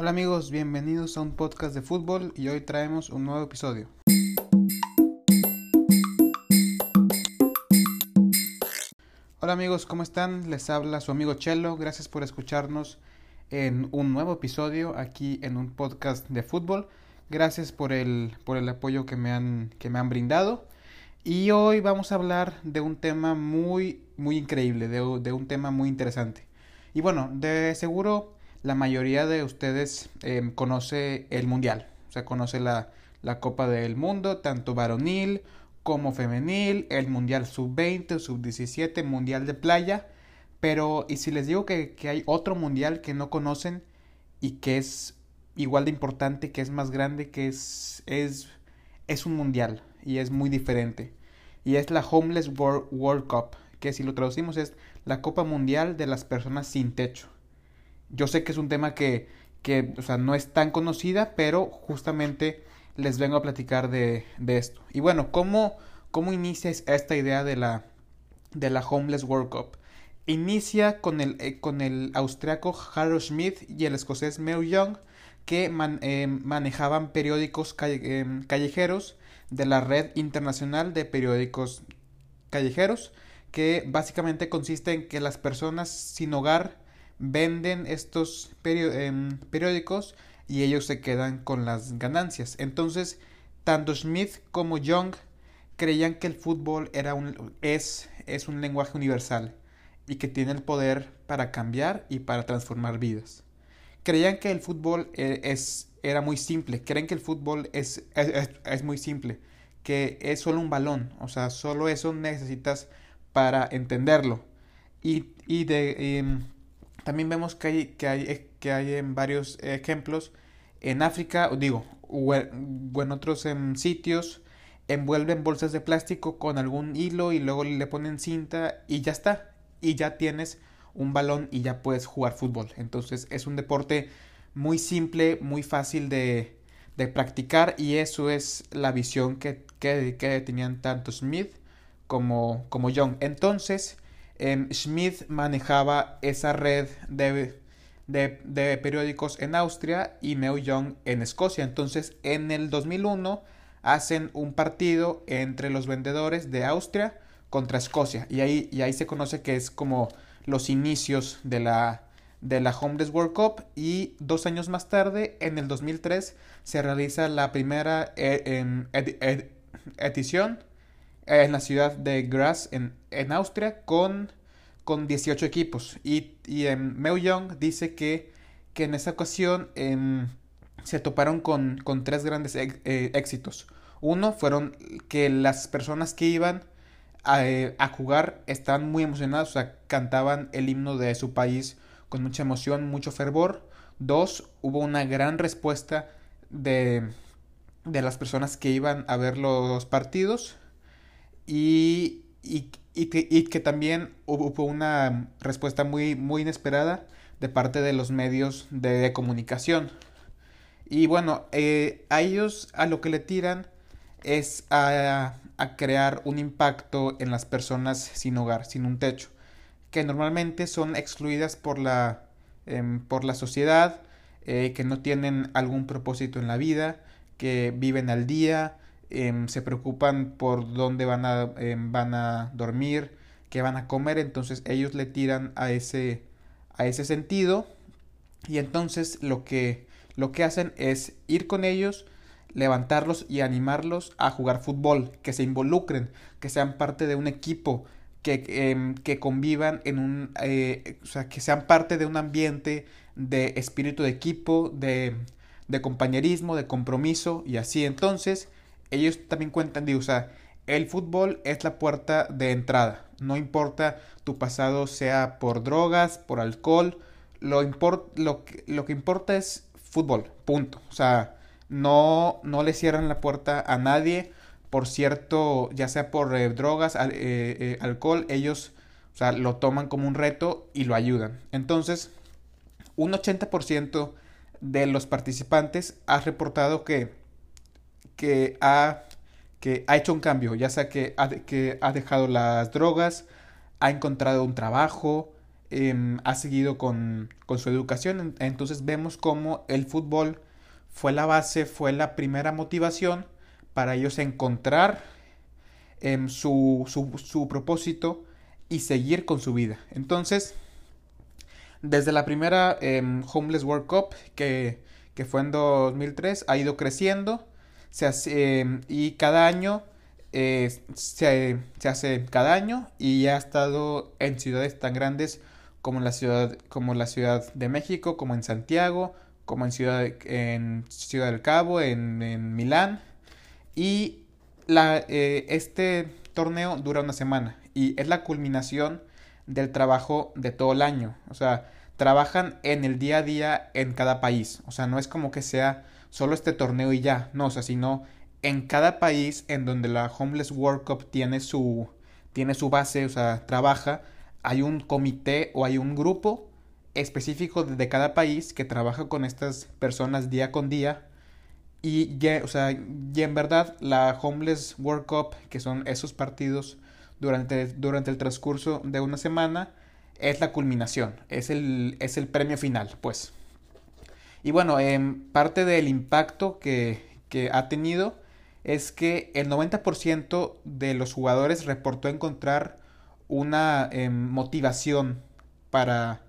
Hola amigos, bienvenidos a un podcast de fútbol y hoy traemos un nuevo episodio. Hola amigos, ¿cómo están? Les habla su amigo Chelo, gracias por escucharnos en un nuevo episodio aquí en un podcast de fútbol. Gracias por el, por el apoyo que me, han, que me han brindado. Y hoy vamos a hablar de un tema muy, muy increíble, de, de un tema muy interesante. Y bueno, de seguro la mayoría de ustedes eh, conoce el Mundial, o sea, conoce la, la Copa del Mundo, tanto varonil como femenil, el Mundial sub-20, sub-17, Mundial de playa. Pero, ¿y si les digo que, que, hay otro Mundial que no conocen y que es igual de importante, que es más grande, que es, es, es un Mundial y es muy diferente? Y es la Homeless World, World Cup, que si lo traducimos es la Copa Mundial de las Personas Sin Techo. Yo sé que es un tema que, que o sea, no es tan conocida, pero justamente les vengo a platicar de, de esto. Y bueno, ¿cómo, cómo inicia esta idea de la, de la Homeless World Cup? Inicia con el, eh, con el austriaco Harold Schmidt y el escocés Mel Young, que eh, manejaban periódicos eh, callejeros de la red internacional de periódicos callejeros, que básicamente consiste en que las personas sin hogar venden estos periódicos y ellos se quedan con las ganancias. Entonces, tanto Smith como Young creían que el fútbol era un, es, es un lenguaje universal y que tiene el poder para cambiar y para transformar vidas. Creían que el fútbol e, es, era muy simple, creen que el fútbol es, es, es muy simple, que es solo un balón, o sea, solo eso necesitas para entenderlo. Y, y de, eh, también vemos que hay, que hay, eh, que hay en varios ejemplos en África, digo, o en otros en sitios, envuelven bolsas de plástico con algún hilo y luego le ponen cinta y ya está. Y ya tienes un balón y ya puedes jugar fútbol. Entonces es un deporte muy simple, muy fácil de, de practicar y eso es la visión que, que, tenían tanto Smith como, como Young. Entonces, Smith manejaba esa red de, de, periódicos en Austria y Neo Young en Escocia. Entonces, en el 2001 hacen un partido entre los vendedores de Austria contra Escocia. Y ahí, y ahí se conoce que es como los inicios de la, de la Homeless World Cup. Y dos años más tarde, en el 2003, se realiza la primera eh, ed, ed, edición en la ciudad de Graz, en, en Austria, con, con 18 equipos. Y, y eh, Young dice que, que en esa ocasión eh, se toparon con, con tres grandes eh, éxitos. Uno fueron que las personas que iban a, eh, a, jugar estaban muy emocionadas, o sea, cantaban el himno de su país con mucha emoción, mucho fervor. Dos, hubo una gran respuesta de, de las personas que iban a ver los partidos y, y, y, que, y, que, también hubo una respuesta muy, muy inesperada de parte de los medios de, comunicación. Y bueno, eh, a ellos a lo que le tiran es a, a, crear un impacto en las personas sin hogar, sin un techo, que normalmente son excluidas por la, eh, por la sociedad, eh, que no tienen algún propósito en la vida, que viven al día, eh, se preocupan por dónde van a, eh, van a dormir, qué van a comer, entonces ellos le tiran a ese, a ese sentido. Y entonces lo que, lo que hacen es ir con ellos, levantarlos y animarlos a jugar fútbol, que se involucren, que sean parte de un equipo, que, eh, que convivan en un, eh, o sea, que sean parte de un ambiente de espíritu de equipo, de, de compañerismo, de compromiso y así. Entonces ellos también cuentan de, o sea, el fútbol es la puerta de entrada. No importa tu pasado sea por drogas, por alcohol, lo, import, lo, lo que importa es fútbol, punto. O sea, no, no le cierran la puerta a nadie por cierto, ya sea por eh, drogas, eh, eh, alcohol, ellos, o sea, lo toman como un reto y lo ayudan. Entonces, un 80% de los participantes ha reportado que que ha, que ha hecho un cambio, ya sea que ha, que ha dejado las drogas, ha encontrado un trabajo, em, ha seguido con, con, su educación. Entonces vemos cómo el fútbol fue la base, fue la primera motivación para ellos encontrar em, su, su, su propósito y seguir con su vida. Entonces, desde la primera em, Homeless World Cup, que, que, fue en 2003, ha ido creciendo se hace, em, y cada año eh, se, se, hace cada año y ha estado en ciudades tan grandes como la ciudad, como la ciudad de México, como en Santiago, como en Ciudad, en ciudad del Cabo, en, en Milán. Y la, eh, este torneo dura una semana y es la culminación del trabajo de todo el año. O sea, trabajan en el día a día en cada país. O sea, no es como que sea solo este torneo y ya. No, o sea, sino en cada país en donde la Homeless World Cup tiene su, tiene su base, o sea, trabaja, hay un comité o hay un grupo específico de cada país que trabaja con estas personas día con día. Y, o sea, en verdad la Homeless World Cup, que son esos partidos durante, durante el transcurso de una semana, es la culminación, es el, es el premio final, pues. Y bueno, en parte del impacto que, que ha tenido es que el 90% de los jugadores reportó encontrar una em, motivación para,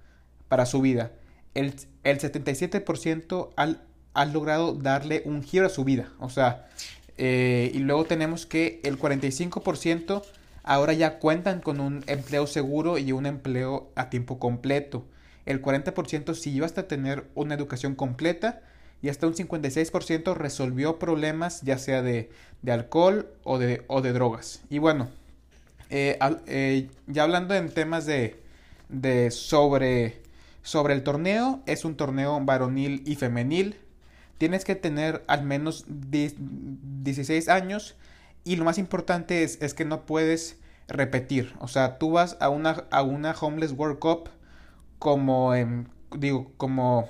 para, su vida. El, el 77% ha logrado darle un giro a su vida. O sea, eh, y luego tenemos que el 45% ahora ya cuentan con un empleo seguro y un empleo a tiempo completo. El 40% siguió hasta tener una educación completa y hasta un 56% resolvió problemas ya sea de, de alcohol o de, o de, drogas. Y bueno, eh, eh, ya hablando en temas de, de sobre, sobre el torneo, es un torneo varonil y femenil. Tienes que tener al menos 16 años y lo más importante es, es, que no puedes repetir. O sea, tú vas a una, a una Homeless World Cup como, digo, como,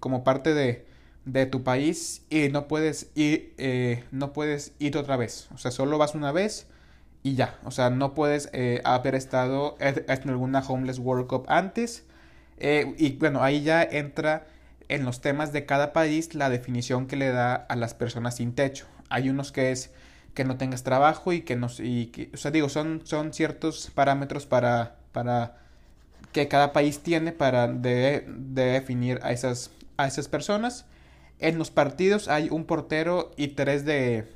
como parte de, de tu país y no puedes ir, eh, no puedes ir otra vez. O sea, solo vas una vez y ya. O sea, no puedes eh, haber estado en alguna Homeless World Cup antes. Eh, y bueno, ahí ya entra en los temas de cada país la definición que le da a las personas sin techo. Hay unos que es que no tengas trabajo y que no o sea, digo, son, son ciertos parámetros para, para que cada país tiene para de, de definir a esas, a esas personas. En los partidos hay un portero y tres de.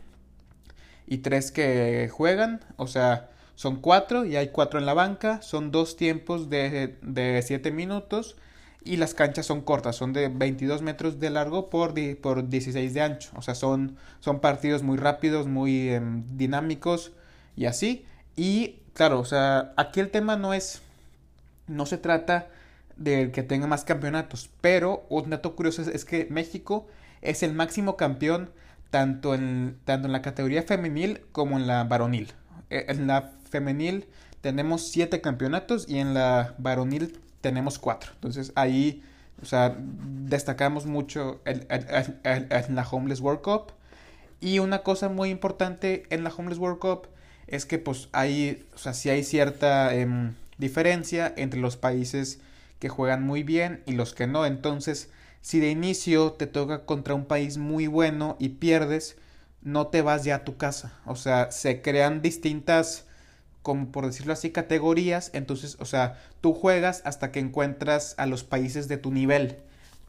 y tres que juegan. O sea, son cuatro y hay cuatro en la banca. Son dos tiempos de, de siete minutos. Y las canchas son cortas, son de 22 metros de largo por, por 16 de ancho. O sea, son, son partidos muy rápidos, muy em, dinámicos y así. Y claro, o sea, aquí el tema no es. No se trata del que tenga más campeonatos. Pero un dato curioso es, que México es el máximo campeón tanto en, tanto en la categoría femenil como en la varonil. E, en la femenil tenemos siete campeonatos y en la varonil tenemos cuatro. Entonces ahí, o sea, destacamos mucho en la Homeless World Cup. Y una cosa muy importante en la Homeless World Cup es que pues hay, o sea, sí hay cierta em, diferencia entre los países que juegan muy bien y los que no. Entonces, si de inicio te toca contra un país muy bueno y pierdes, no te vas ya a tu casa. O sea, se crean distintas, como por decirlo así, categorías. Entonces, o sea, tú juegas hasta que encuentras a los países de tu nivel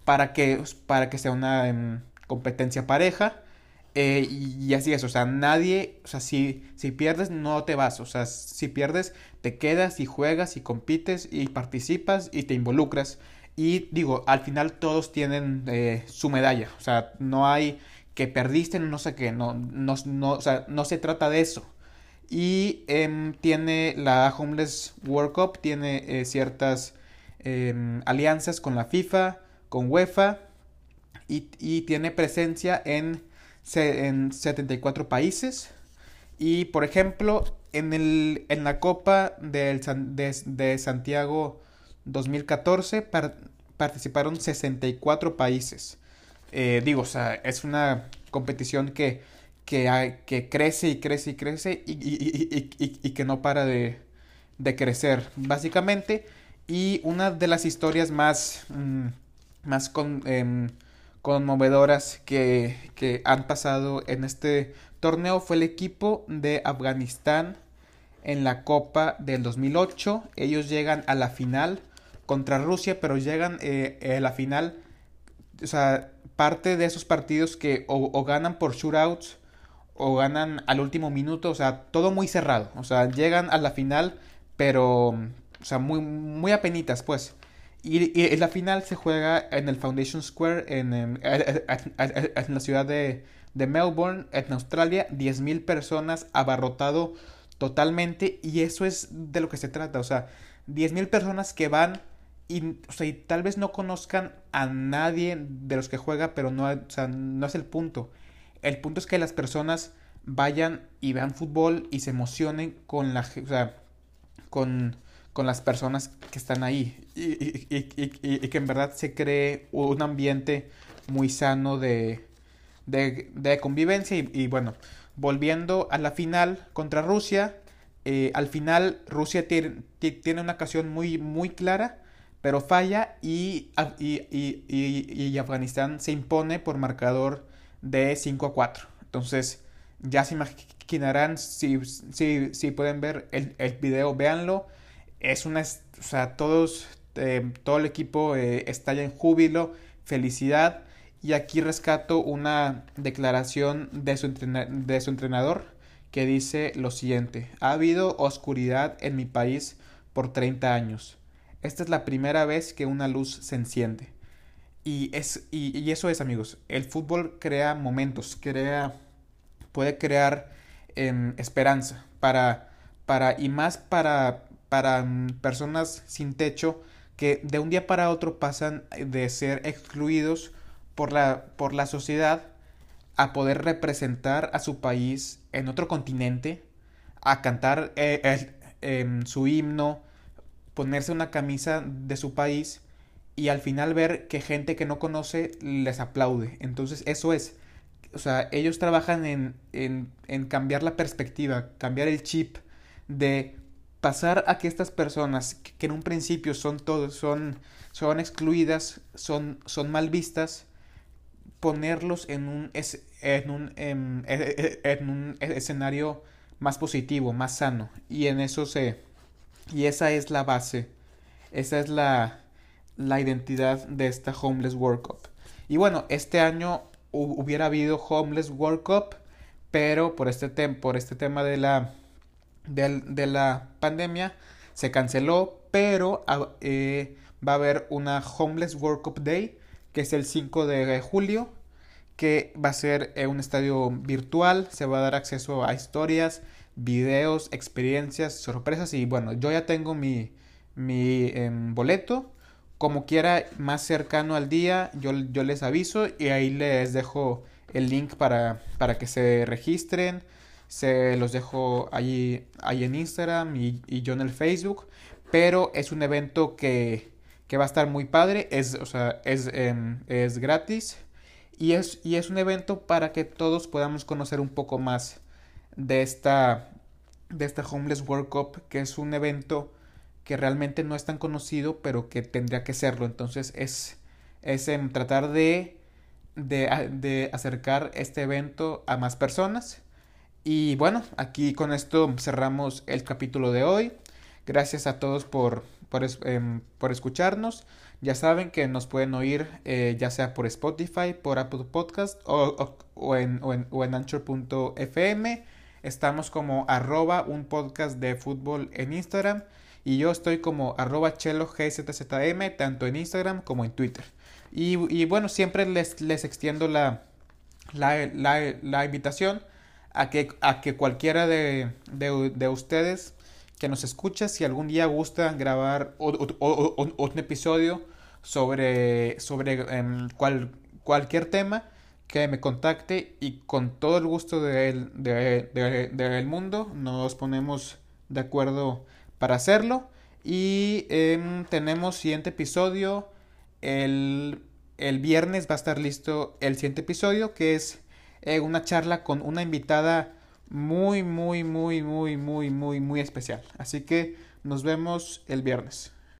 para que, para que sea una em, competencia pareja. Eh, y, así es, o sea, nadie, o sea, si, si pierdes, no te vas, o sea, si pierdes, te quedas y juegas y compites y participas y te involucras. Y digo, al final todos tienen eh, su medalla, o sea, no hay que perdiste, no sé qué, no, no, no, o sea, no se trata de eso. Y em, tiene la Homeless World Cup, tiene eh, ciertas em, alianzas con la FIFA, con UEFA, y, y tiene presencia en en 74 países. Y por ejemplo, en, el, en la Copa del, de, Santiago 2014 participaron 64 países. Eh, digo, o sea, es una competición que, que, que crece y crece y crece y, y, y, y que no para de, de, crecer, básicamente. Y una de las historias más, mm, más em, conmovedoras que, que han pasado en este torneo fue el equipo de Afganistán en la Copa del 2008. Ellos llegan a la final contra Rusia, pero llegan eh, a la final, o sea, parte de esos partidos que o, ganan por shootouts o ganan al último minuto, o sea, todo muy cerrado, o sea, llegan a la final, pero, o sea, muy, muy apenitas, pues. Y, y, la final se juega en el Foundation Square en, la ciudad de, de, Melbourne, en Australia. 10.000 personas abarrotado totalmente. Y eso es de lo que se trata. O sea, 10.000 personas que van y, o sea, y tal vez no conozcan a nadie de los que juega, pero no, o sea, no es el punto. El punto es que las personas vayan y vean fútbol y se emocionen con la, o sea, con, con las personas que están ahí y, que en verdad se cree un ambiente muy sano de, de, convivencia y, bueno, volviendo a la final contra Rusia, eh, al final Rusia tiene, tiene una ocasión muy, muy clara pero falla y, Afganistán se impone por marcador de 5 a 4. Entonces, ya se imaginarán, si, si, si pueden ver el, el, video, véanlo. Es una, o sea, todos, eh, todo el equipo eh, estalla en júbilo, felicidad. Y aquí rescato una declaración de su, de su entrenador que dice lo siguiente. Ha habido oscuridad en mi país por 30 años esta es la primera vez que una luz se enciende. Y, es, y, eso es, amigos. El fútbol crea momentos, crea, puede crear em, esperanza para, para, y más para, para mm, personas sin techo que de un día para otro pasan de ser excluidos por la, por la sociedad a poder representar a su país en otro continente, a cantar eh, su himno, ponerse una camisa de su país y al final ver que gente que no conoce les aplaude. Entonces eso es, o sea, ellos trabajan en, en, en cambiar la perspectiva, cambiar el chip de pasar a que estas personas que en un principio son todos son son excluidas son son mal vistas ponerlos en un en un en, en un escenario más positivo más sano y en eso se y esa es la base, esa es la, la identidad de esta Homeless World Cup. Y bueno, este año hubiera habido Homeless World Cup, pero por este, por este tema de la, de, la pandemia se canceló, pero ah, eh, va a haber una Homeless World Cup Day, que es el 5 de julio, que va a ser en un estadio virtual, se va a dar acceso a historias, videos, experiencias, sorpresas y bueno, yo ya tengo mi, mi em, boleto. Como quiera, más cercano al día, yo, yo, les aviso y ahí les dejo el link para, para que se registren. Se los dejo ahí, ahí en Instagram y, y, yo en el Facebook. Pero es un evento que, que va a estar muy padre. Es, o sea, es, em, es gratis. Y es, y es un evento para que todos podamos conocer un poco más de esta, de esta Homeless World Cup, que es un evento que realmente no es tan conocido, pero que tendría que serlo. Entonces es, es en tratar de, de, de acercar este evento a más personas. Y bueno, aquí con esto cerramos el capítulo de hoy. Gracias a todos por, em, por escucharnos. Ya saben que nos pueden oír eh, ya sea por Spotify, por Apple Podcast o, o, en, o en, o en Anchor.fm. Estamos como arroba un podcast de fútbol en Instagram. Y yo estoy como arroba chelo gzzm, tanto en Instagram como en Twitter. Y, y bueno, siempre les, les extiendo la, la, la, invitación a que, a que cualquiera de, de, de ustedes que nos escucha, si algún día gusta grabar un episodio sobre, sobre em, cual, cualquier tema, que me contacte y con todo el gusto del de, mundo nos ponemos de acuerdo para hacerlo. Y em, tenemos siguiente episodio. El, el, viernes va a estar listo el siguiente episodio que es eh, una charla con una invitada muy, muy, muy, muy, muy, muy, muy especial. Así que nos vemos el viernes.